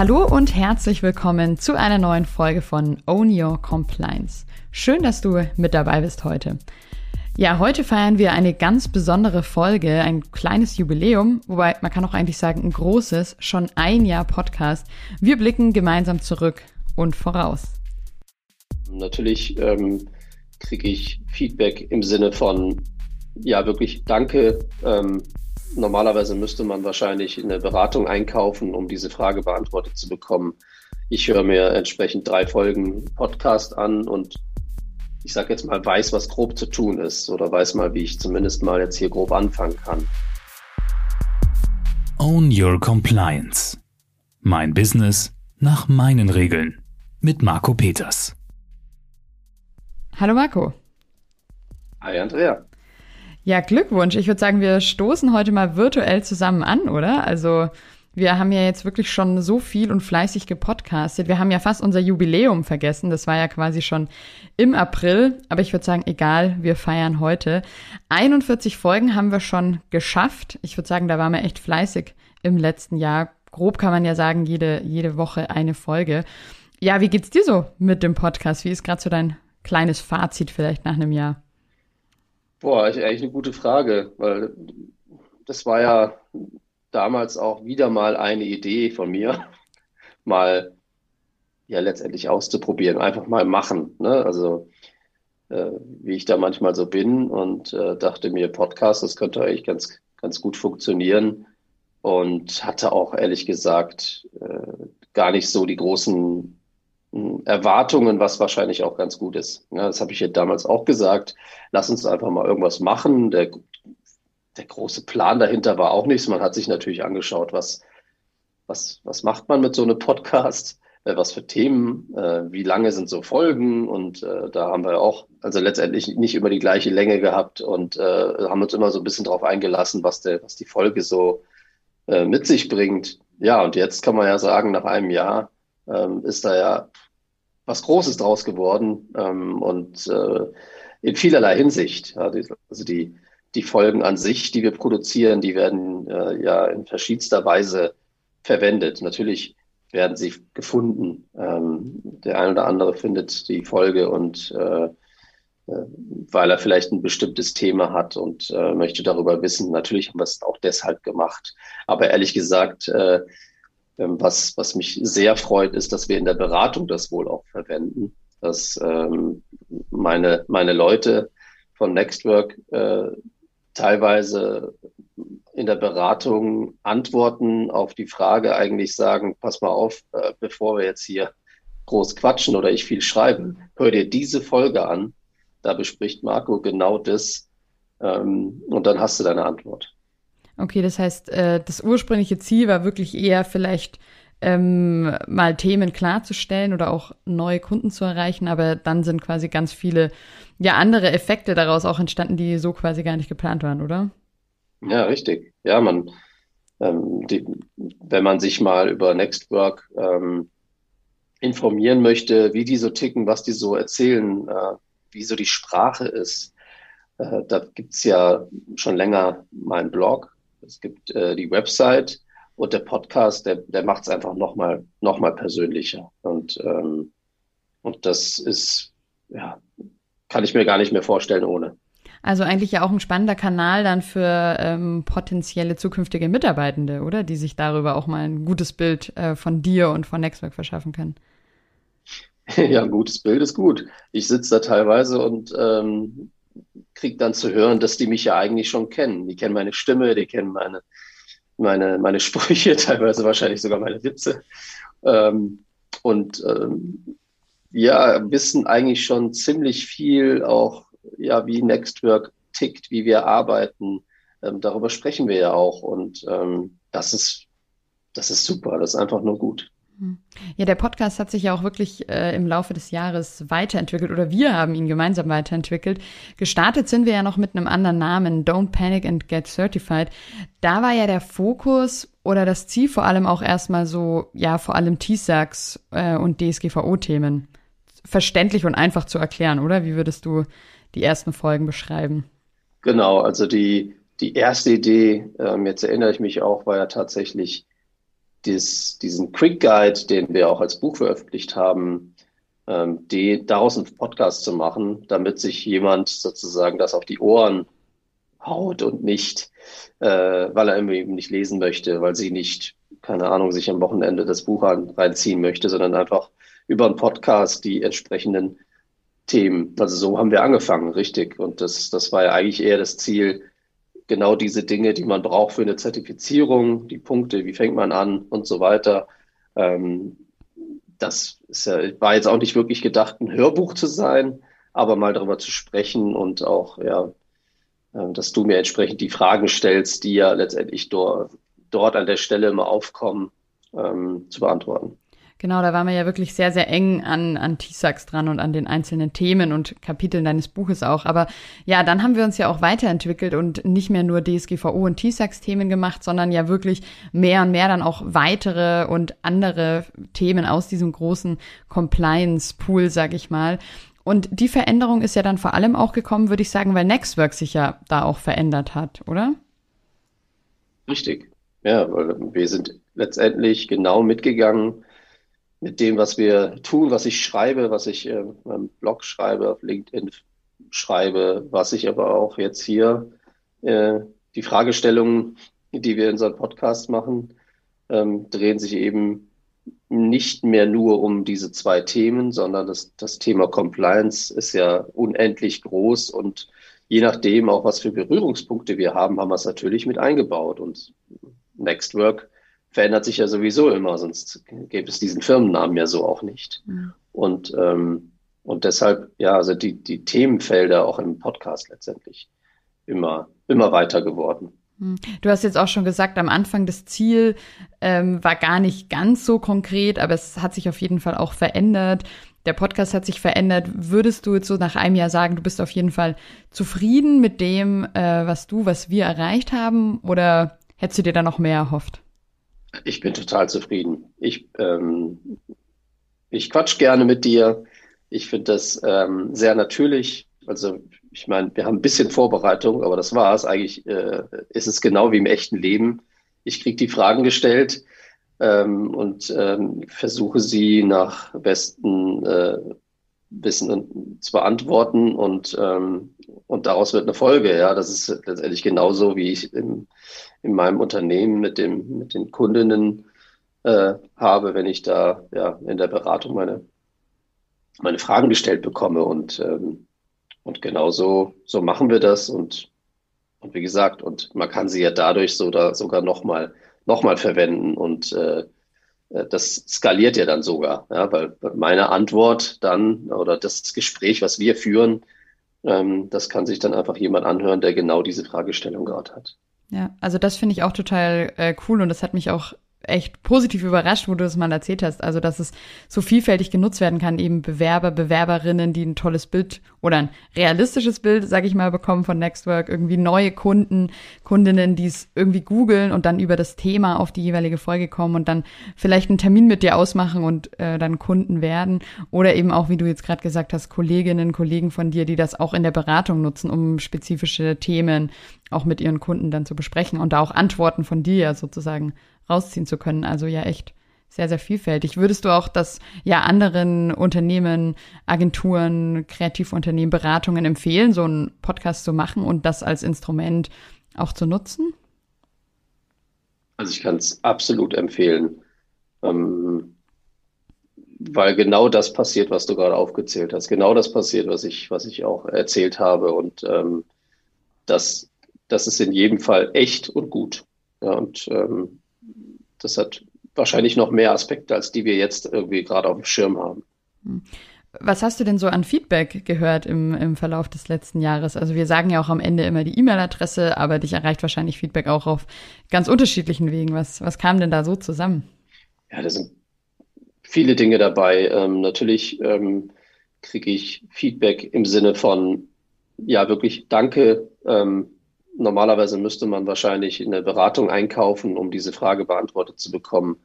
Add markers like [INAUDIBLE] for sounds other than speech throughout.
Hallo und herzlich willkommen zu einer neuen Folge von Own Your Compliance. Schön, dass du mit dabei bist heute. Ja, heute feiern wir eine ganz besondere Folge, ein kleines Jubiläum, wobei man kann auch eigentlich sagen ein großes, schon ein Jahr Podcast. Wir blicken gemeinsam zurück und voraus. Natürlich ähm, kriege ich Feedback im Sinne von, ja, wirklich danke. Ähm, normalerweise müsste man wahrscheinlich eine Beratung einkaufen, um diese Frage beantwortet zu bekommen. Ich höre mir entsprechend drei Folgen Podcast an und ich sage jetzt mal, weiß, was grob zu tun ist oder weiß mal, wie ich zumindest mal jetzt hier grob anfangen kann. Own Your Compliance. Mein Business nach meinen Regeln. Mit Marco Peters. Hallo Marco. Hi Andrea. Ja, Glückwunsch. Ich würde sagen, wir stoßen heute mal virtuell zusammen an, oder? Also wir haben ja jetzt wirklich schon so viel und fleißig gepodcastet. Wir haben ja fast unser Jubiläum vergessen. Das war ja quasi schon im April. Aber ich würde sagen, egal, wir feiern heute. 41 Folgen haben wir schon geschafft. Ich würde sagen, da waren wir echt fleißig im letzten Jahr. Grob kann man ja sagen, jede, jede Woche eine Folge. Ja, wie geht's dir so mit dem Podcast? Wie ist gerade so dein kleines Fazit vielleicht nach einem Jahr? Boah, eigentlich eine gute Frage, weil das war ja damals auch wieder mal eine Idee von mir, [LAUGHS] mal ja letztendlich auszuprobieren, einfach mal machen. Ne? Also äh, wie ich da manchmal so bin und äh, dachte mir, Podcast, das könnte eigentlich ganz, ganz gut funktionieren und hatte auch ehrlich gesagt äh, gar nicht so die großen Erwartungen, was wahrscheinlich auch ganz gut ist. Ja, das habe ich ja damals auch gesagt. Lass uns einfach mal irgendwas machen. Der der große Plan dahinter war auch nichts. Man hat sich natürlich angeschaut, was, was, was macht man mit so einem Podcast, äh, was für Themen, äh, wie lange sind so Folgen und äh, da haben wir auch, also letztendlich nicht immer die gleiche Länge gehabt und äh, haben uns immer so ein bisschen drauf eingelassen, was, der, was die Folge so äh, mit sich bringt. Ja, und jetzt kann man ja sagen, nach einem Jahr ähm, ist da ja was Großes draus geworden ähm, und äh, in vielerlei Hinsicht. Also die, die Folgen an sich, die wir produzieren, die werden äh, ja in verschiedenster Weise verwendet. Natürlich werden sie gefunden. Ähm, der ein oder andere findet die Folge und äh, äh, weil er vielleicht ein bestimmtes Thema hat und äh, möchte darüber wissen. Natürlich haben wir es auch deshalb gemacht. Aber ehrlich gesagt, äh, was, was mich sehr freut, ist, dass wir in der Beratung das wohl auch verwenden, dass ähm, meine, meine Leute von Nextwork äh, teilweise in der Beratung Antworten auf die Frage eigentlich sagen, pass mal auf, äh, bevor wir jetzt hier groß quatschen oder ich viel schreibe, hör dir diese Folge an. Da bespricht Marco genau das ähm, und dann hast du deine Antwort. Okay, das heißt, äh, das ursprüngliche Ziel war wirklich eher vielleicht ähm, mal Themen klarzustellen oder auch neue Kunden zu erreichen, aber dann sind quasi ganz viele ja andere Effekte daraus auch entstanden, die so quasi gar nicht geplant waren, oder? Ja, richtig. Ja, man, ähm, die, wenn man sich mal über Nextwork ähm, informieren möchte, wie die so ticken, was die so erzählen, äh, wie so die Sprache ist, äh, da gibt's ja schon länger meinen Blog, es gibt äh, die Website, und der Podcast, der, der macht es einfach nochmal noch mal persönlicher. Und, ähm, und das ist, ja, kann ich mir gar nicht mehr vorstellen ohne. Also eigentlich ja auch ein spannender Kanal dann für ähm, potenzielle zukünftige Mitarbeitende, oder? Die sich darüber auch mal ein gutes Bild äh, von dir und von Nextwork verschaffen können. [LAUGHS] Ja, ein gutes Bild ist gut. Ich sitze da teilweise und ähm, kriege dann zu hören, dass die mich ja eigentlich schon kennen. Die kennen meine Stimme, die kennen meine, meine, meine [LAUGHS] Sprüche, teilweise wahrscheinlich sogar meine Witze. Ähm, und ähm, ja, wissen eigentlich schon ziemlich viel auch, ja, wie Nextwork tickt, wie wir arbeiten. Ähm, darüber sprechen wir ja auch. Und ähm, das ist, das ist super, das ist einfach nur gut. Ja, der Podcast hat sich ja auch wirklich äh, im Laufe des Jahres weiterentwickelt oder wir haben ihn gemeinsam weiterentwickelt. Gestartet sind wir ja noch mit einem anderen Namen, Don't Panic and Get Certified. Da war ja der Fokus oder das Ziel vor allem auch erstmal so, ja, vor allem TISAX äh, und DSGVO-Themen. Verständlich und einfach zu erklären, oder? Wie würdest du die ersten Folgen beschreiben? Genau, also die, die erste Idee, ähm, jetzt erinnere ich mich auch, war ja tatsächlich dies, diesen Quick Guide, den wir auch als Buch veröffentlicht haben, ähm, die, daraus einen Podcast zu machen, damit sich jemand sozusagen das auf die Ohren haut und nicht, äh, weil er eben nicht lesen möchte, weil sie nicht, keine Ahnung, sich am Wochenende das Buch an, reinziehen möchte, sondern einfach über einen Podcast die entsprechenden Themen. Also so haben wir angefangen, richtig. Und das, das war ja eigentlich eher das Ziel, genau diese Dinge, die man braucht für eine Zertifizierung, die Punkte, wie fängt man an und so weiter. Ähm, das ja, war jetzt auch nicht wirklich gedacht, ein Hörbuch zu sein, aber mal darüber zu sprechen und auch, ja, äh, dass du mir entsprechend die Fragen stellst, die ja letztendlich dort, dort an der Stelle immer aufkommen, ähm, zu beantworten. Genau, da waren wir ja wirklich sehr, sehr eng an, an T-Sax dran und an den einzelnen Themen und Kapiteln deines Buches auch. Aber ja, dann haben wir uns ja auch weiterentwickelt und nicht mehr nur DSGVO und T-Sax-Themen gemacht, sondern ja wirklich mehr und mehr dann auch weitere und andere Themen aus diesem großen Compliance-Pool, sag ich mal. Und die Veränderung ist ja dann vor allem auch gekommen, würde ich sagen, weil Nextwork sich ja da auch verändert hat, oder? Richtig. Ja, weil wir sind letztendlich genau mitgegangen, mit dem, was wir tun, was ich schreibe, was ich äh, meinem Blog schreibe, auf LinkedIn schreibe, was ich aber auch jetzt hier äh, die Fragestellungen, die wir in unserem Podcast machen, ähm, drehen sich eben nicht mehr nur um diese zwei Themen, sondern das, das Thema Compliance ist ja unendlich groß und je nachdem auch, was für Berührungspunkte wir haben, haben wir es natürlich mit eingebaut. Und Nextwork verändert sich ja sowieso immer, sonst gäbe es diesen Firmennamen ja so auch nicht. Mhm. Und, ähm, und deshalb, ja, also die, die Themenfelder auch im Podcast letztendlich immer, immer weiter geworden. Hm. Du hast jetzt auch schon gesagt, am Anfang das Ziel ähm, war gar nicht ganz so konkret, aber es hat sich auf jeden Fall auch verändert. Der Podcast hat sich verändert. Würdest du jetzt so nach einem Jahr sagen, du bist auf jeden Fall zufrieden mit dem, äh, was du, was wir erreicht haben? Oder hättest du dir da noch mehr erhofft? Ich bin total zufrieden. Ich, ähm, ich quatsch gerne mit dir. Ich finde das ähm, sehr natürlich. Also ich meine, wir haben ein bisschen Vorbereitung, aber das war's. Eigentlich äh, ist es genau wie im echten Leben. Ich kriege die Fragen gestellt ähm, und ähm, versuche sie nach bestem äh, Wissen zu beantworten und, ähm, und daraus wird eine Folge. Ja, das ist letztendlich genauso, wie ich im, in meinem Unternehmen mit, dem, mit den Kundinnen äh, habe, wenn ich da ja, in der Beratung meine, meine Fragen gestellt bekomme. Und, ähm, und genauso so machen wir das. Und, und wie gesagt, und man kann sie ja dadurch so da sogar nochmal noch mal verwenden. Und äh, das skaliert ja dann sogar, ja, weil meine Antwort dann oder das Gespräch, was wir führen, ähm, das kann sich dann einfach jemand anhören, der genau diese Fragestellung gerade hat. Ja, also das finde ich auch total äh, cool und das hat mich auch echt positiv überrascht, wo du das mal erzählt hast. Also, dass es so vielfältig genutzt werden kann, eben Bewerber, Bewerberinnen, die ein tolles Bild oder ein realistisches Bild, sage ich mal, bekommen von Nextwork, irgendwie neue Kunden, Kundinnen, die es irgendwie googeln und dann über das Thema auf die jeweilige Folge kommen und dann vielleicht einen Termin mit dir ausmachen und äh, dann Kunden werden. Oder eben auch, wie du jetzt gerade gesagt hast, Kolleginnen, Kollegen von dir, die das auch in der Beratung nutzen, um spezifische Themen auch mit ihren Kunden dann zu besprechen und da auch Antworten von dir sozusagen rausziehen zu können. Also ja, echt sehr, sehr vielfältig. Würdest du auch das ja anderen Unternehmen, Agenturen, Kreativunternehmen, Beratungen empfehlen, so einen Podcast zu machen und das als Instrument auch zu nutzen? Also ich kann es absolut empfehlen, ähm, weil genau das passiert, was du gerade aufgezählt hast. Genau das passiert, was ich, was ich auch erzählt habe und ähm, das, das ist in jedem Fall echt und gut. Ja, und ähm, das hat wahrscheinlich noch mehr Aspekte, als die wir jetzt irgendwie gerade auf dem Schirm haben. Hm. Was hast du denn so an Feedback gehört im, im Verlauf des letzten Jahres? Also wir sagen ja auch am Ende immer die E-Mail-Adresse, aber dich erreicht wahrscheinlich Feedback auch auf ganz unterschiedlichen Wegen. Was, was kam denn da so zusammen? Ja, da sind viele Dinge dabei. Ähm, natürlich ähm, kriege ich Feedback im Sinne von, ja, wirklich danke, ähm, Normalerweise müsste man wahrscheinlich eine Beratung einkaufen, um diese Frage beantwortet zu bekommen.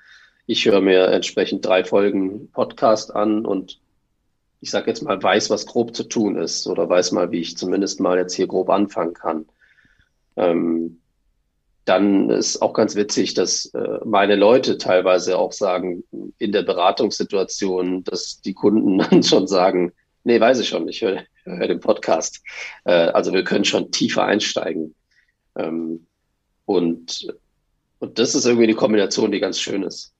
Ich höre mir entsprechend drei Folgen Podcast an und ich sage jetzt mal, weiß, was grob zu tun ist oder weiß mal, wie ich zumindest mal jetzt hier grob anfangen kann. Ähm, dann ist auch ganz witzig, dass äh, meine Leute teilweise auch sagen, in der Beratungssituation, dass die Kunden [LAUGHS] dann schon sagen, nee, weiß ich schon, ich höre hör den Podcast. Äh, also wir können schon tiefer einsteigen. Ähm, und, und das ist irgendwie die Kombination, die ganz schön ist.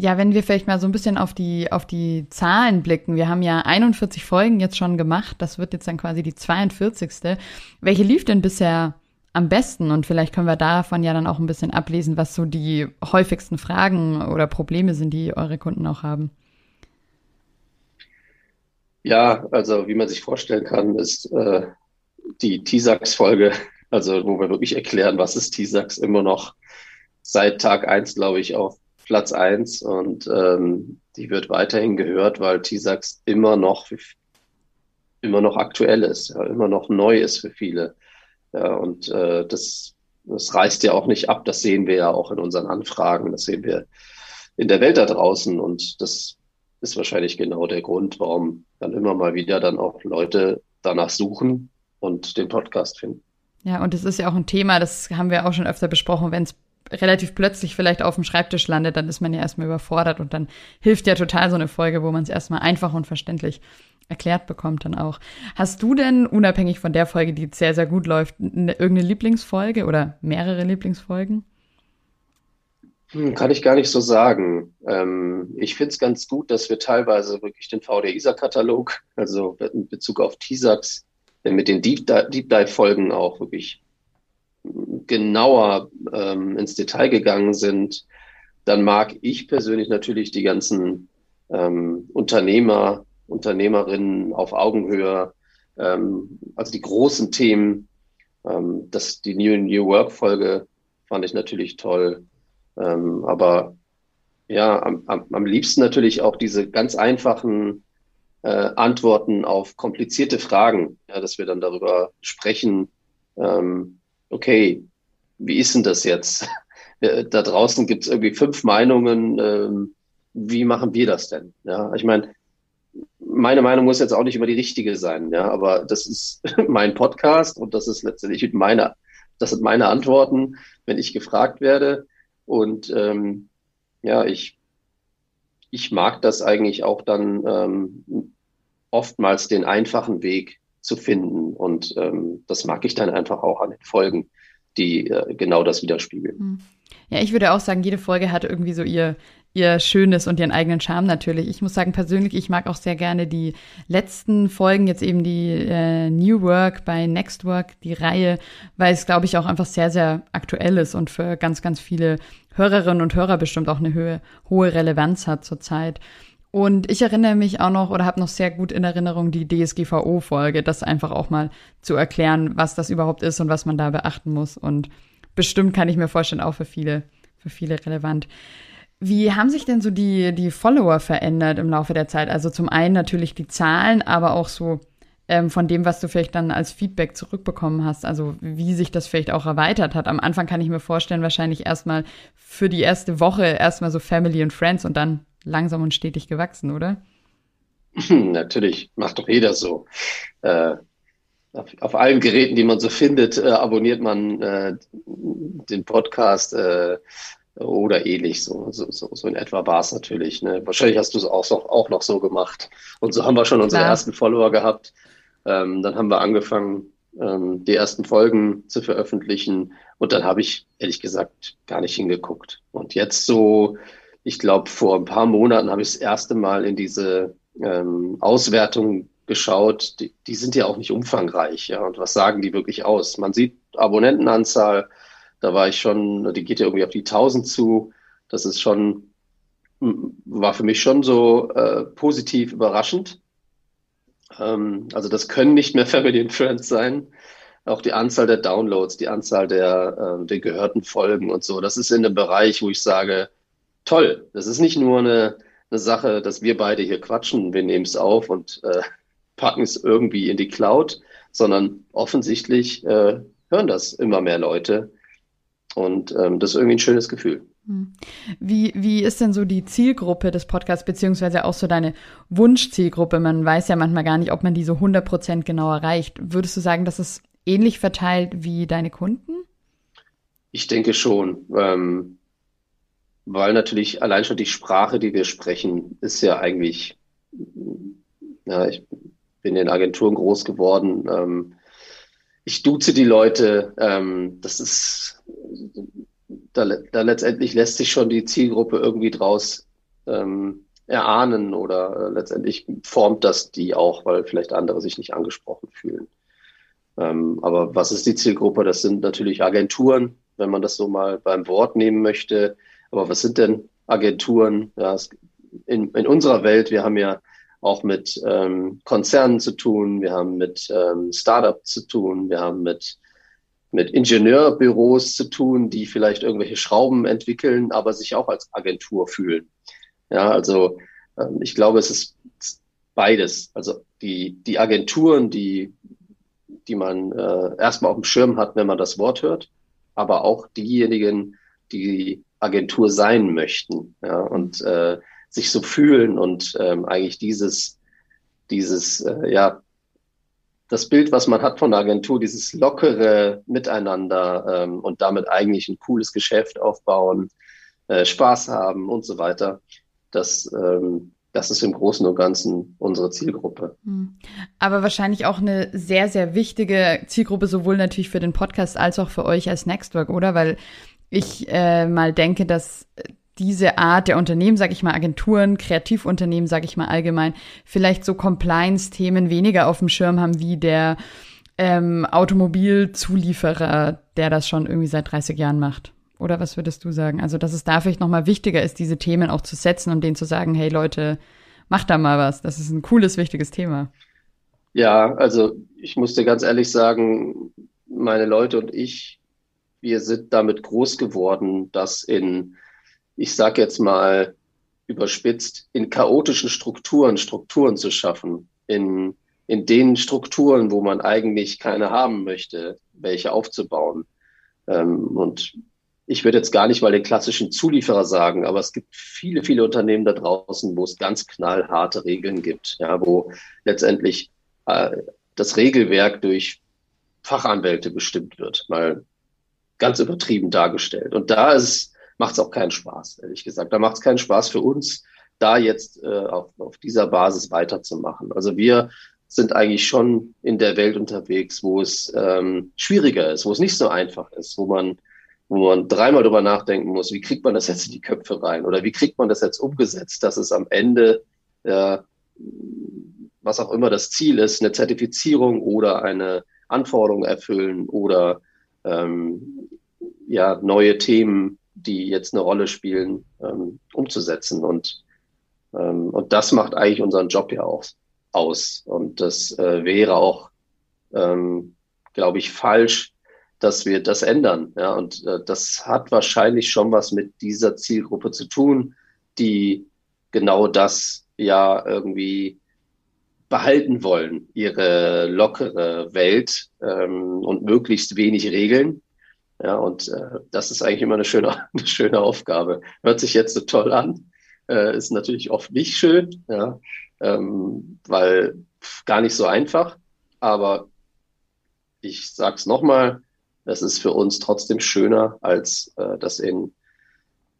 Ja, wenn wir vielleicht mal so ein bisschen auf die, auf die Zahlen blicken. Wir haben ja 41 Folgen jetzt schon gemacht. Das wird jetzt dann quasi die 42. Welche lief denn bisher am besten? Und vielleicht können wir davon ja dann auch ein bisschen ablesen, was so die häufigsten Fragen oder Probleme sind, die eure Kunden auch haben. Ja, also wie man sich vorstellen kann, ist äh, die TISAX-Folge, also wo wir wirklich erklären, was ist TISAX, immer noch seit Tag eins, glaube ich, auf Platz eins und ähm, die wird weiterhin gehört, weil TISAX immer noch immer noch aktuell ist, ja, immer noch neu ist für viele. Ja, und äh, das, das reißt ja auch nicht ab, das sehen wir ja auch in unseren Anfragen, das sehen wir in der Welt da draußen und das ist wahrscheinlich genau der Grund, warum dann immer mal wieder dann auch Leute danach suchen und den Podcast finden. Ja, und es ist ja auch ein Thema, das haben wir auch schon öfter besprochen, wenn es relativ plötzlich vielleicht auf dem Schreibtisch landet, dann ist man ja erstmal überfordert und dann hilft ja total so eine Folge, wo man es erstmal einfach und verständlich erklärt bekommt dann auch. Hast du denn, unabhängig von der Folge, die sehr, sehr gut läuft, eine, irgendeine Lieblingsfolge oder mehrere Lieblingsfolgen? Hm, kann ich gar nicht so sagen. Ähm, ich finde es ganz gut, dass wir teilweise wirklich den VD-ISA-Katalog, also in Bezug auf TISAX, mit den Deep Dive-Folgen auch wirklich genauer ähm, ins Detail gegangen sind, dann mag ich persönlich natürlich die ganzen ähm, Unternehmer, Unternehmerinnen auf Augenhöhe, ähm, also die großen Themen. Ähm, das, die New New Work Folge fand ich natürlich toll. Ähm, aber ja, am, am, am liebsten natürlich auch diese ganz einfachen äh, Antworten auf komplizierte Fragen, ja, dass wir dann darüber sprechen, ähm, okay, wie ist denn das jetzt? [LAUGHS] Da draußen gibt es irgendwie fünf Meinungen. Ähm, wie machen wir das denn? Ja, ich meine, meine Meinung muss jetzt auch nicht immer die richtige sein, ja, aber das ist [LAUGHS] mein Podcast und das ist letztendlich meine, das sind meine Antworten, wenn ich gefragt werde. Und ähm, ja, ich, ich mag das eigentlich auch dann ähm, oftmals den einfachen Weg zu finden. Und ähm, das mag ich dann einfach auch an den Folgen, die äh, genau das widerspiegeln. Hm. Ja, ich würde auch sagen, jede Folge hat irgendwie so ihr, ihr Schönes und ihren eigenen Charme natürlich. Ich muss sagen, persönlich, ich mag auch sehr gerne die letzten Folgen, jetzt eben die äh, New Work bei Next Work, die Reihe, weil es, glaube ich, auch einfach sehr, sehr aktuell ist und für ganz, ganz viele Hörerinnen und Hörer bestimmt auch eine hohe, hohe Relevanz hat zurzeit. Und ich erinnere mich auch noch oder habe noch sehr gut in Erinnerung die DSGVO-Folge, das einfach auch mal zu erklären, was das überhaupt ist und was man da beachten muss. Und bestimmt kann ich mir vorstellen, auch für viele, für viele relevant. Wie haben sich denn so die, die Follower verändert im Laufe der Zeit? Also zum einen natürlich die Zahlen, aber auch so ähm, von dem, was du vielleicht dann als Feedback zurückbekommen hast. Also wie sich das vielleicht auch erweitert hat. Am Anfang kann ich mir vorstellen, wahrscheinlich erstmal für die erste Woche erstmal so Family and Friends und dann langsam und stetig gewachsen, oder? [LAUGHS] Natürlich, macht doch jeder so. Äh, auf, auf, allen Geräten, die man so findet, äh, abonniert man äh, den Podcast äh, oder ähnlich. So, so, so, so in etwa war es natürlich. Ne? Wahrscheinlich hast du es auch, auch noch so gemacht. Und so haben wir schon unsere Klar. ersten Follower gehabt. Ähm, dann haben wir angefangen, ähm, die ersten Folgen zu veröffentlichen. Und dann habe ich ehrlich gesagt gar nicht hingeguckt. Und jetzt so ich glaube, vor ein paar Monaten habe ich das erste Mal in diese ähm, Auswertung geschaut. Die, die sind ja auch nicht umfangreich. Ja, und was sagen die wirklich aus? Man sieht Abonnentenanzahl. Da war ich schon, die geht ja irgendwie auf die 1000 zu. Das ist schon, war für mich schon so äh, positiv überraschend. Ähm, also das können nicht mehr [LAUGHS] Family and Friends sein. Auch die Anzahl der Downloads, die Anzahl der, äh, der gehörten Folgen und so. Das ist in dem Bereich, wo ich sage, toll. Das ist nicht nur eine, eine Sache, dass wir beide hier quatschen, wir nehmen es auf und äh, [LAUGHS] packen es irgendwie in die Cloud, sondern offensichtlich äh, hören das immer mehr Leute. Und ähm, das ist irgendwie ein schönes Gefühl. Hm. Wie, wie ist denn so die Zielgruppe des Podcasts, beziehungsweise auch so deine Wunschzielgruppe? Man weiß ja manchmal gar nicht, ob man die so 100% genau erreicht. Würdest du sagen, dass es ähnlich verteilt wie deine Kunden? Ich denke schon, ähm, weil natürlich allein schon die Sprache, die wir sprechen, ist ja eigentlich, ja, ich bin in Agenturen groß geworden. Ähm, ich duze die Leute. Ähm, das ist, da, da letztendlich lässt sich schon die Zielgruppe irgendwie draus ähm, erahnen oder äh, letztendlich formt das die auch, weil vielleicht andere sich nicht angesprochen fühlen. Ähm, aber was ist die Zielgruppe? Das sind natürlich Agenturen, wenn man das so mal beim Wort nehmen möchte. Aber was sind denn Agenturen? Ja, es, in, in unserer Welt, wir haben ja auch mit ähm, Konzernen zu tun, wir haben mit ähm, Startups zu tun, wir haben mit, mit Ingenieurbüros zu tun, die vielleicht irgendwelche Schrauben entwickeln, aber sich auch als Agentur fühlen. Ja, also ähm, ich glaube, es ist beides. Also die, die Agenturen, die, die man äh, erstmal auf dem Schirm hat, wenn man das Wort hört, aber auch diejenigen, die Agentur sein möchten ja, und äh, sich so fühlen und ähm, eigentlich dieses, dieses, äh, ja, das Bild, was man hat von der Agentur, dieses lockere Miteinander ähm, und damit eigentlich ein cooles Geschäft aufbauen, äh, Spaß haben und so weiter, das, ähm, das ist im Großen und Ganzen unsere Zielgruppe. Hm. Aber wahrscheinlich auch eine sehr, sehr wichtige Zielgruppe, sowohl natürlich für den Podcast als auch für euch als Nextwork, oder? Weil ich äh, mal denke, dass diese Art der Unternehmen, sage ich mal Agenturen, Kreativunternehmen, sage ich mal allgemein, vielleicht so Compliance-Themen weniger auf dem Schirm haben wie der ähm, Automobilzulieferer, der das schon irgendwie seit 30 Jahren macht. Oder was würdest du sagen? Also, dass es da vielleicht nochmal wichtiger ist, diese Themen auch zu setzen und denen zu sagen, hey Leute, macht da mal was. Das ist ein cooles, wichtiges Thema. Ja, also ich muss dir ganz ehrlich sagen, meine Leute und ich, wir sind damit groß geworden, dass in, ich sag jetzt mal überspitzt, in chaotischen Strukturen Strukturen zu schaffen, in, in den Strukturen, wo man eigentlich keine haben möchte, welche aufzubauen. Ähm, und ich würde jetzt gar nicht mal den klassischen Zulieferer sagen, aber es gibt viele, viele Unternehmen da draußen, wo es ganz knallharte Regeln gibt, ja, wo letztendlich äh, das Regelwerk durch Fachanwälte bestimmt wird, mal ganz übertrieben dargestellt. Und da ist, macht es auch keinen Spaß, ehrlich gesagt. Da macht es keinen Spaß für uns, da jetzt äh, auf, auf dieser Basis weiterzumachen. Also wir sind eigentlich schon in der Welt unterwegs, wo es ähm, schwieriger ist, wo es nicht so einfach ist, wo man wo man dreimal drüber nachdenken muss, wie kriegt man das jetzt in die Köpfe rein oder wie kriegt man das jetzt umgesetzt, dass es am Ende, äh, was auch immer das Ziel ist, eine Zertifizierung oder eine Anforderung erfüllen oder ähm, ja neue Themen, die jetzt eine Rolle spielen, ähm, umzusetzen und ähm, und das macht eigentlich unseren Job ja auch aus und das äh, wäre auch, ähm, glaube ich, falsch, dass wir das ändern. Ja, und äh, das hat wahrscheinlich schon was mit dieser Zielgruppe zu tun, die genau das ja irgendwie behalten wollen, ihre lockere Welt ähm, und möglichst wenig Regeln. Ja, und äh, das ist eigentlich immer eine schöne, [LAUGHS] eine schöne Aufgabe. Hört sich jetzt so toll an, äh, ist natürlich oft nicht schön, ja, ähm, weil gar nicht so einfach. Aber ich sag's nochmal, das ist für uns trotzdem schöner, als äh, das in,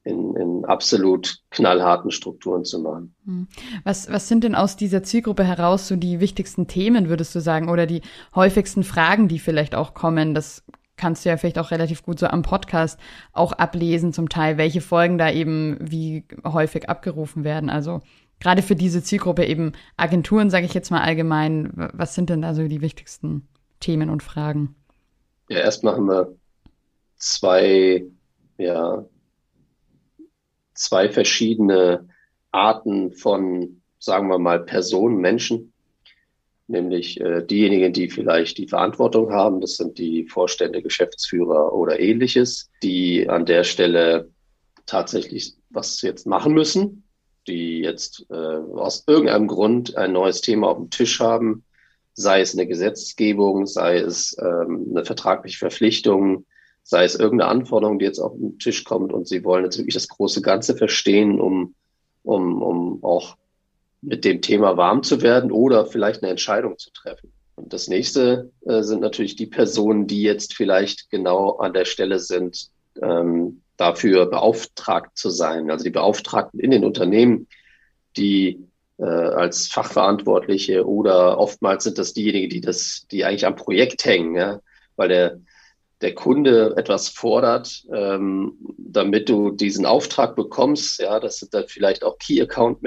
in, in absolut knallharten Strukturen zu machen. Hm. Was, was sind denn aus dieser Zielgruppe heraus so die wichtigsten Themen, würdest du sagen, oder die häufigsten Fragen, die vielleicht auch kommen? Das kannst du ja vielleicht auch relativ gut so am Podcast auch ablesen, zum Teil, welche Folgen da eben wie häufig abgerufen werden. Also gerade für diese Zielgruppe eben Agenturen, sage ich jetzt mal allgemein, was sind denn da so die wichtigsten Themen und Fragen? Ja, erstmal haben wir zwei, ja, zwei verschiedene Arten von, sagen wir mal, Personen, Menschen. Nämlich äh, diejenigen, die vielleicht die Verantwortung haben, das sind die Vorstände, Geschäftsführer oder ähnliches, die an der Stelle tatsächlich was jetzt machen müssen, die jetzt äh, aus irgendeinem Grund ein neues Thema auf dem Tisch haben, sei es eine Gesetzgebung, sei es ähm, eine vertragliche Verpflichtung, sei es irgendeine Anforderung, die jetzt auf den Tisch kommt und sie wollen jetzt wirklich das große Ganze verstehen, um, um, um auch mit dem Thema warm zu werden oder vielleicht eine Entscheidung zu treffen. Und das nächste äh, sind natürlich die Personen, die jetzt vielleicht genau an der Stelle sind, ähm, dafür beauftragt zu sein. Also die Beauftragten in den Unternehmen, die äh, als Fachverantwortliche oder oftmals sind das diejenigen, die das, die eigentlich am Projekt hängen, ja, weil der der Kunde etwas fordert, ähm, damit du diesen Auftrag bekommst. Ja, das sind dann vielleicht auch Key Account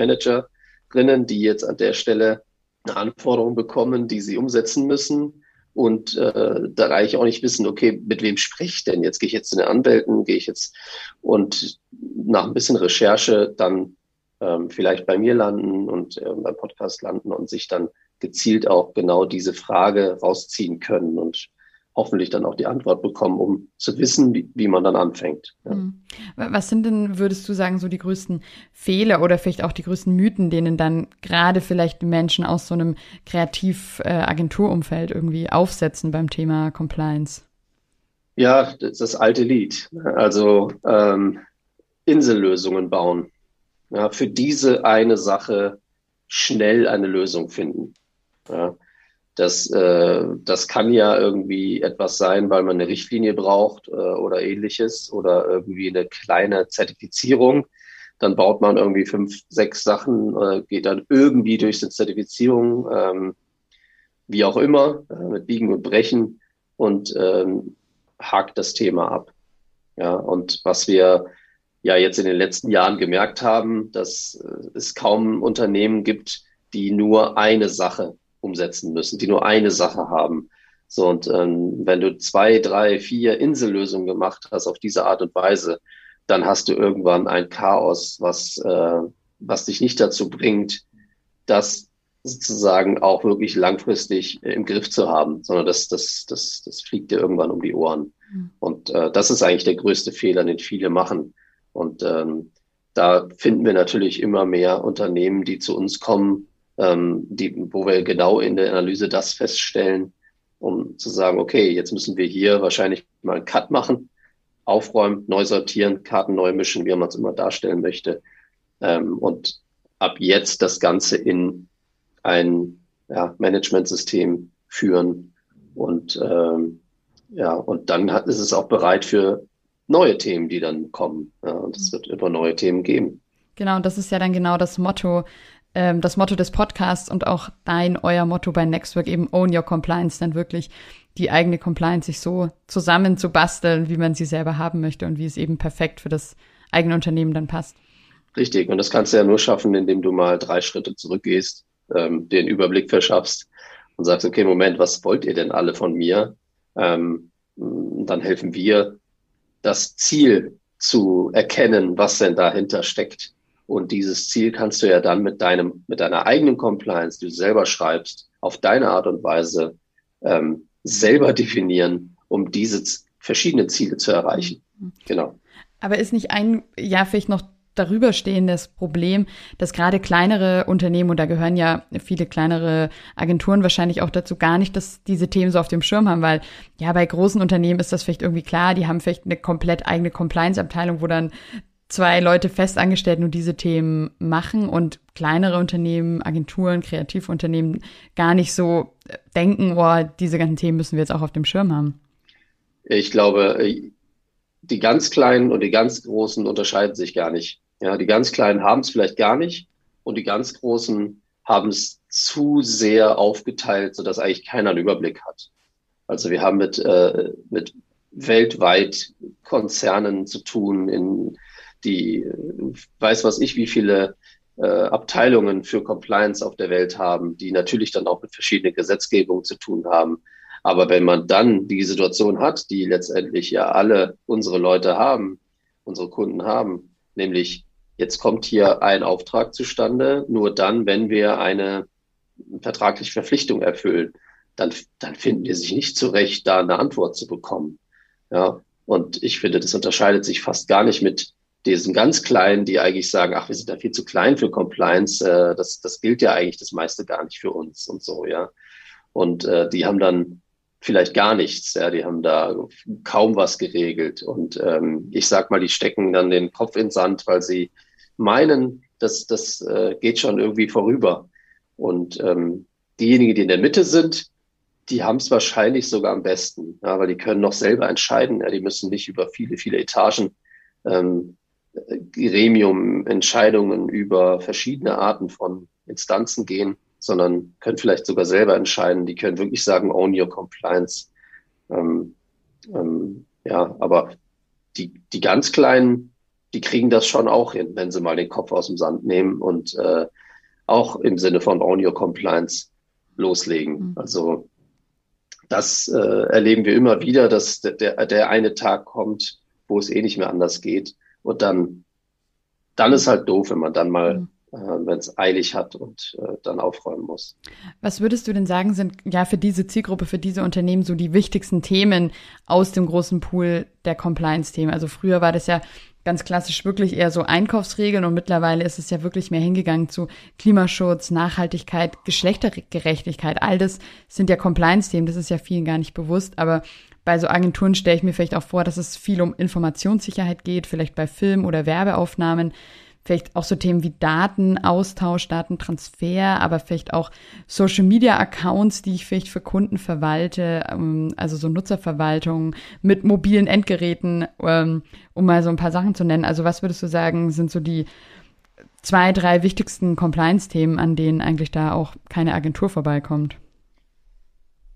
Managerinnen, die jetzt an der Stelle eine Anforderung bekommen, die sie umsetzen müssen und äh, da eigentlich auch nicht wissen, okay, mit wem spreche ich denn jetzt? Gehe ich jetzt zu den Anwälten, gehe ich jetzt und nach ein bisschen Recherche dann ähm, vielleicht bei mir landen und äh, beim Podcast landen und sich dann gezielt auch genau diese Frage rausziehen können und hoffentlich dann auch die Antwort bekommen, um zu wissen, wie, wie man dann anfängt. Ja. Hm. Was sind denn, würdest du sagen, so die größten Fehler oder vielleicht auch die größten Mythen, denen dann gerade vielleicht Menschen aus so einem Kreativagenturumfeld irgendwie aufsetzen beim Thema Compliance? Ja, das ist das alte Lied. Also ähm, Insellösungen bauen. Ja, für diese eine Sache schnell eine Lösung finden. Ja. Das, äh, das kann ja irgendwie etwas sein, weil man eine Richtlinie braucht äh, oder ähnliches oder irgendwie eine kleine Zertifizierung. Dann baut man irgendwie fünf, sechs Sachen, äh, geht dann irgendwie durch die Zertifizierung, ähm, wie auch immer, äh, mit Biegen und Brechen und ähm, hakt das Thema ab. Ja, und was wir ja jetzt in den letzten Jahren gemerkt haben, dass äh, es kaum Unternehmen gibt, die nur eine Sache umsetzen müssen, die nur eine Sache haben. So, und ähm, wenn du zwei, drei, vier Insellösungen gemacht hast auf diese Art und Weise, dann hast du irgendwann ein Chaos, was, äh, was dich nicht dazu bringt, das sozusagen auch wirklich langfristig im Griff zu haben, sondern das, das, das, das fliegt dir irgendwann um die Ohren. Mhm. Und äh, das ist eigentlich der größte Fehler, den viele machen. Und ähm, da finden wir natürlich immer mehr Unternehmen, die zu uns kommen ähm, die, wo wir genau in der Analyse das feststellen, um zu sagen, okay, jetzt müssen wir hier wahrscheinlich mal einen Cut machen, aufräumen, neu sortieren, Karten neu mischen, wie man es immer darstellen möchte. Ähm, und ab jetzt das Ganze in ein ja, Managementsystem führen und ähm, ja, und dann hat, ist es auch bereit für neue Themen, die dann kommen. Ja, und es wird immer neue Themen geben. Genau, und das ist ja dann genau das Motto ähm, das Motto des Podcasts und auch dein, euer Motto bei Nextwork eben Own Your Compliance, dann wirklich die eigene Compliance sich so zusammen zu basteln, wie man sie selber haben möchte und wie es eben perfekt für das eigene Unternehmen dann passt. Richtig, und das kannst du ja nur schaffen, indem du mal drei Schritte zurückgehst, ähm, den Überblick verschaffst und sagst, okay, Moment, was wollt ihr denn alle von mir? Ähm, dann helfen wir, das Ziel zu erkennen, was denn dahinter steckt. Und dieses Ziel kannst du ja dann mit deinem, mit deiner eigenen Compliance, die du selber schreibst, auf deine Art und Weise ähm, selber definieren, um diese verschiedenen Ziele zu erreichen. Genau. Aber ist nicht ein, ja, vielleicht noch darüber stehendes Problem, dass gerade kleinere Unternehmen, und da gehören ja viele kleinere Agenturen wahrscheinlich auch dazu, gar nicht, dass diese Themen so auf dem Schirm haben, weil ja, bei großen Unternehmen ist das vielleicht irgendwie klar, die haben vielleicht eine komplett eigene Compliance-Abteilung, wo dann zwei Leute festangestellt nur diese Themen machen und kleinere Unternehmen, Agenturen, Kreativunternehmen gar nicht so denken, oh, diese ganzen Themen müssen wir jetzt auch auf dem Schirm haben? Ich glaube, die ganz Kleinen und die ganz Großen unterscheiden sich gar nicht. Ja, die ganz Kleinen haben es vielleicht gar nicht und die ganz Großen haben es zu sehr aufgeteilt, sodass eigentlich keiner einen Überblick hat. Also wir haben mit, äh, mit weltweit Konzernen zu tun in die weiß was ich, wie viele äh, Abteilungen für Compliance auf der Welt haben, die natürlich dann auch mit verschiedenen Gesetzgebungen zu tun haben. Aber wenn man dann die Situation hat, die letztendlich ja alle unsere Leute haben, unsere Kunden haben, nämlich jetzt kommt hier ein Auftrag zustande, nur dann, wenn wir eine vertragliche Verpflichtung erfüllen, dann, dann finden wir sich nicht zurecht, da eine Antwort zu bekommen. Ja, und ich finde, das unterscheidet sich fast gar nicht mit diesen ganz Kleinen, die eigentlich sagen, ach, wir sind da viel zu klein für Compliance, äh, das, das gilt ja eigentlich das meiste gar nicht für uns und so, ja. Und äh, die haben dann vielleicht gar nichts, ja, die haben da kaum was geregelt. Und ähm, ich sag mal, die stecken dann den Kopf in Sand, weil sie meinen, dass das äh, geht schon irgendwie vorüber. Und ähm, diejenigen, die in der Mitte sind, die haben es wahrscheinlich sogar am besten, ja, weil die können noch selber entscheiden. Ja, die müssen nicht über viele, viele Etagen ähm, Gremium-Entscheidungen über verschiedene Arten von Instanzen gehen, sondern können vielleicht sogar selber entscheiden. Die können wirklich sagen, own your compliance. Ähm, ähm, ja, aber die, die ganz Kleinen, die kriegen das schon auch hin, wenn sie mal den Kopf aus dem Sand nehmen und äh, auch im Sinne von own your compliance loslegen. Mhm. Also das äh, erleben wir immer wieder, dass der, der eine Tag kommt, wo es eh nicht mehr anders geht. Und dann, dann ist halt doof, wenn man dann mal, mhm. äh, wenn es eilig hat und äh, dann aufräumen muss. Was würdest du denn sagen, sind ja für diese Zielgruppe, für diese Unternehmen so die wichtigsten Themen aus dem großen Pool der Compliance-Themen? Also früher war das ja ganz klassisch wirklich eher so Einkaufsregeln und mittlerweile ist es ja wirklich mehr hingegangen zu Klimaschutz, Nachhaltigkeit, Geschlechtergerechtigkeit. All das sind ja Compliance-Themen, das ist ja vielen gar nicht bewusst, aber bei so Agenturen stelle ich mir vielleicht auch vor, dass es viel um Informationssicherheit geht, vielleicht bei Film- oder Werbeaufnahmen vielleicht auch so Themen wie Datenaustausch, Datentransfer, aber vielleicht auch Social Media Accounts, die ich vielleicht für Kunden verwalte, ähm, also so Nutzerverwaltung mit mobilen Endgeräten, ähm, um mal so ein paar Sachen zu nennen. Also was würdest du sagen, sind so die zwei, drei wichtigsten Compliance-Themen, an denen eigentlich da auch keine Agentur vorbeikommt?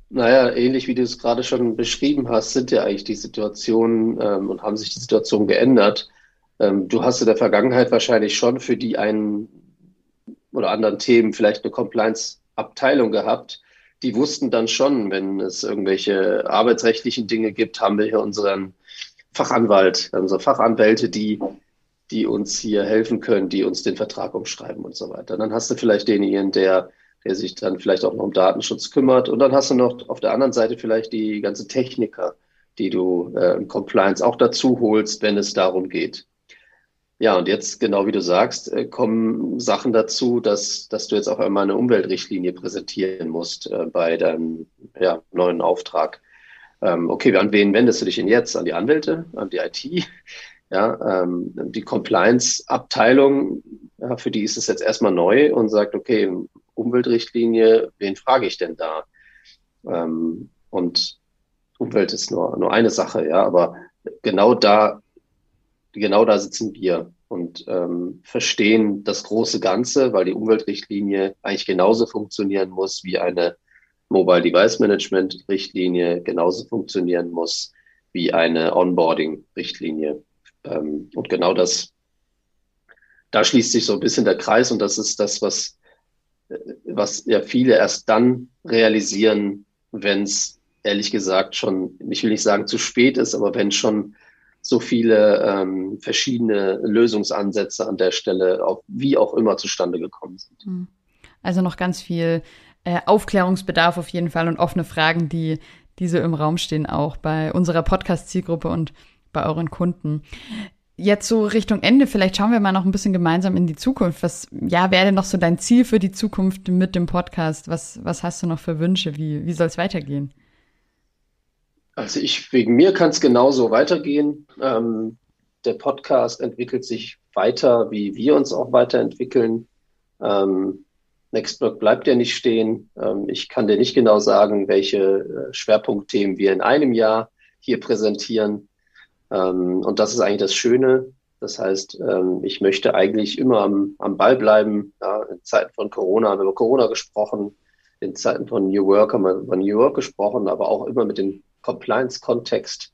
Naja, ähnlich wie du es gerade schon beschrieben hast, sind ja eigentlich die Situationen ähm, und haben sich die Situationen geändert. Ähm, du hast in der Vergangenheit wahrscheinlich schon für die einen oder anderen Themen vielleicht eine Compliance-Abteilung gehabt. Die wussten dann schon, wenn es irgendwelche arbeitsrechtlichen Dinge gibt, haben wir hier unseren Fachanwalt, unsere Fachanwälte, die, die uns hier helfen können, die uns den Vertrag umschreiben und so weiter. Dann hast du vielleicht denjenigen, der, der sich dann vielleicht auch noch um Datenschutz kümmert. Und dann hast du noch auf der anderen Seite vielleicht die ganze Techniker, die du äh, im Compliance auch dazu holst, wenn es darum geht. Ja, und jetzt, genau wie du sagst, äh, kommen Sachen dazu, dass, dass du jetzt auch einmal eine Umweltrichtlinie präsentieren musst äh, bei deinem ja, neuen Auftrag. Ähm, okay, an wen wendest du dich denn jetzt? An die Anwälte, an die IT? [LAUGHS] Ja, ähm, die Compliance-Abteilung, ja, für die ist es jetzt erstmal neu und sagt, okay, Umweltrichtlinie, wen frage ich denn da? Ähm, und Umwelt ist nur, nur eine Sache, ja, aber genau da genau da sitzen wir und ähm, verstehen das große Ganze, weil die Umweltrichtlinie eigentlich genauso funktionieren muss wie eine Mobile Device Management Richtlinie genauso funktionieren muss wie eine Onboarding Richtlinie. Ähm, und genau das, da schließt sich so ein bisschen der Kreis und das ist das, was, was ja viele erst dann realisieren, wenn es ehrlich gesagt schon, ich will nicht sagen zu spät ist, aber wenn schon so viele ähm, verschiedene Lösungsansätze an der Stelle, auch, wie auch immer, zustande gekommen sind. Hm. Also noch ganz viel äh, Aufklärungsbedarf auf jeden Fall und offene Fragen, die, die so im Raum stehen, auch bei unserer Podcast-Zielgruppe und bei euren Kunden. Jetzt so Richtung Ende, vielleicht schauen wir mal noch ein bisschen gemeinsam in die Zukunft. Was, ja, wäre denn noch so dein Ziel für die Zukunft mit dem Podcast? Was, was hast du noch für Wünsche? Wie, wie soll es weitergehen? Also ich, wegen mir kann es genauso weitergehen. Ähm, der Podcast entwickelt sich weiter, wie wir uns auch weiterentwickeln. Ähm, Nextblock bleibt ja nicht stehen. Ähm, ich kann dir nicht genau sagen, welche äh, Schwerpunktthemen wir in einem Jahr hier präsentieren. Ähm, und das ist eigentlich das Schöne. Das heißt, ähm, ich möchte eigentlich immer am, am Ball bleiben. Ja, in Zeiten von Corona haben wir über Corona gesprochen. In Zeiten von New Work haben wir über New Work gesprochen, aber auch immer mit den Compliance-Kontext.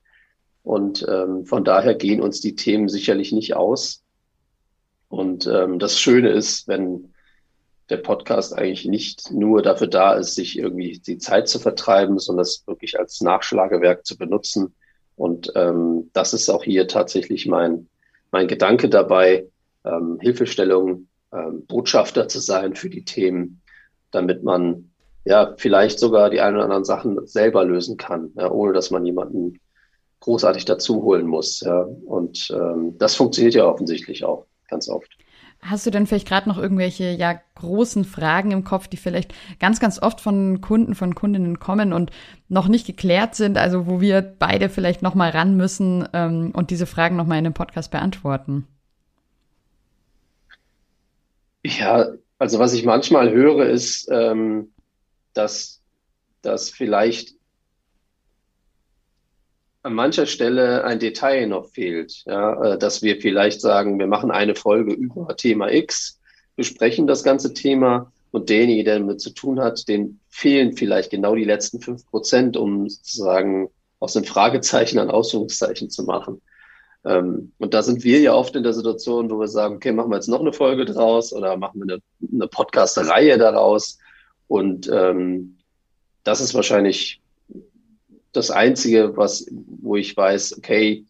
Und ähm, von daher gehen uns die Themen sicherlich nicht aus. Und ähm, das Schöne ist, wenn der Podcast eigentlich nicht nur dafür da ist, sich irgendwie die Zeit zu vertreiben, sondern es wirklich als Nachschlagewerk zu benutzen. Und ähm, das ist auch hier tatsächlich mein, mein Gedanke dabei, ähm, Hilfestellung, ähm, Botschafter zu sein für die Themen, damit man ja, vielleicht sogar die ein oder anderen Sachen selber lösen kann, ja, ohne dass man jemanden großartig dazu holen muss. Ja. Und ähm, das funktioniert ja offensichtlich auch ganz oft. Hast du denn vielleicht gerade noch irgendwelche ja großen Fragen im Kopf, die vielleicht ganz, ganz oft von Kunden, von Kundinnen kommen und noch nicht geklärt sind, also wo wir beide vielleicht noch mal ran müssen ähm, und diese Fragen noch mal in dem Podcast beantworten? Ja, also was ich manchmal höre, ist, ähm, dass dass vielleicht an mancher Stelle ein Detail noch fehlt, ja, äh, dass wir vielleicht sagen, wir machen eine Folge über Thema X, besprechen das ganze Thema und derjenige, der damit zu tun hat, den fehlen vielleicht genau die letzten fünf Prozent, um sozusagen aus dem Fragezeichen ein Ausführungszeichen zu machen. Ähm, und da sind wir ja oft in der Situation, wo wir sagen, okay, machen wir jetzt noch eine Folge draus oder machen wir eine, eine Podcast-Reihe daraus. Und ähm, das ist wahrscheinlich das Einzige, was, wo ich weiß, okay,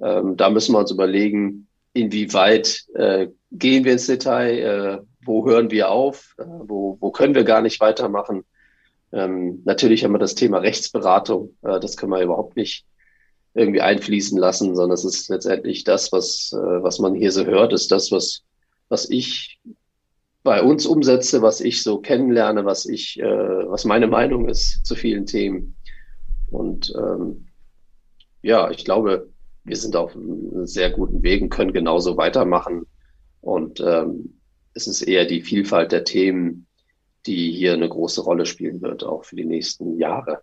ähm, da müssen wir uns überlegen, inwieweit äh, gehen wir ins Detail, äh, wo hören wir auf, äh, wo, wo können wir gar nicht weitermachen. Ähm, natürlich haben wir das Thema Rechtsberatung, äh, das können wir überhaupt nicht irgendwie einfließen lassen, sondern es ist letztendlich das, was, äh, was man hier so hört, ist das, was, was ich bei uns umsetze, was ich so kennenlerne, was ich, äh, was meine Meinung ist zu vielen Themen. Und ähm, ja, ich glaube, wir sind auf einem sehr guten Weg und können genauso weitermachen. Und ähm, es ist eher die Vielfalt der Themen, die hier eine große Rolle spielen wird, auch für die nächsten Jahre.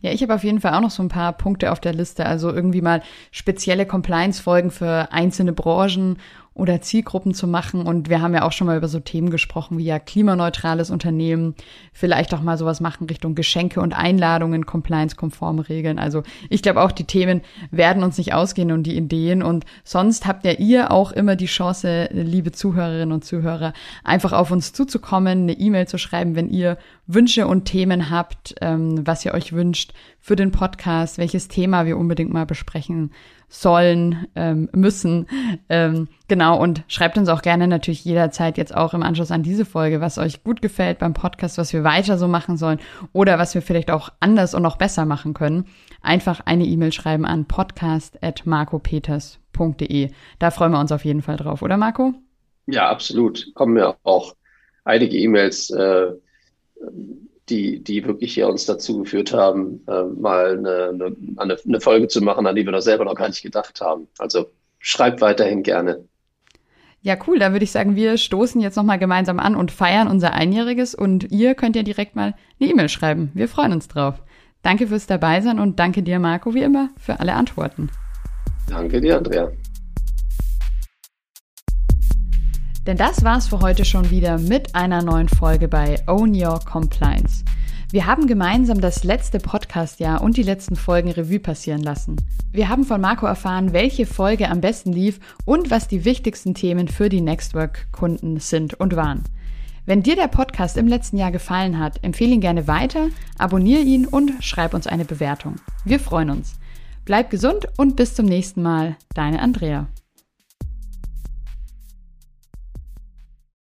Ja, ich habe auf jeden Fall auch noch so ein paar Punkte auf der Liste. Also irgendwie mal spezielle Compliance-Folgen für einzelne Branchen oder Zielgruppen zu machen. Und wir haben ja auch schon mal über so Themen gesprochen wie ja klimaneutrales Unternehmen, vielleicht auch mal sowas machen Richtung Geschenke und Einladungen, compliance-konforme Regeln. Also ich glaube auch, die Themen werden uns nicht ausgehen und die Ideen. Und sonst habt ja ihr auch immer die Chance, liebe Zuhörerinnen und Zuhörer, einfach auf uns zuzukommen, eine E-Mail zu schreiben, wenn ihr Wünsche und Themen habt, ähm, was ihr euch wünscht für den Podcast, welches Thema wir unbedingt mal besprechen sollen, ähm, müssen. Ähm, genau, und schreibt uns auch gerne natürlich jederzeit jetzt auch im Anschluss an diese Folge, was euch gut gefällt beim Podcast, was wir weiter so machen sollen oder was wir vielleicht auch anders und noch besser machen können. Einfach eine E-Mail schreiben an podcast.marcopeters.de. Da freuen wir uns auf jeden Fall drauf, oder Marco? Ja, absolut. Kommen mir auch einige E-Mails. Äh, die, die wirklich hier uns dazu geführt haben, äh, mal eine, eine, eine Folge zu machen, an die wir noch selber noch gar nicht gedacht haben. Also schreibt weiterhin gerne. Ja, cool. Da würde ich sagen, wir stoßen jetzt nochmal gemeinsam an und feiern unser Einjähriges und ihr könnt ja direkt mal eine E-Mail schreiben. Wir freuen uns drauf. Danke fürs Dabeisein und danke dir, Marco, wie immer, für alle Antworten. Danke dir, Andrea. Denn das war's für heute schon wieder mit einer neuen Folge bei Own Your Compliance. Wir haben gemeinsam das letzte Podcast-Jahr und die letzten Folgen Revue passieren lassen. Wir haben von Marco erfahren, welche Folge am besten lief und was die wichtigsten Themen für die Nextwork-Kunden sind und waren. Wenn dir der Podcast im letzten Jahr gefallen hat, empfehle ihn gerne weiter, abonniere ihn und schreib uns eine Bewertung. Wir freuen uns. Bleib gesund und bis zum nächsten Mal. Deine Andrea.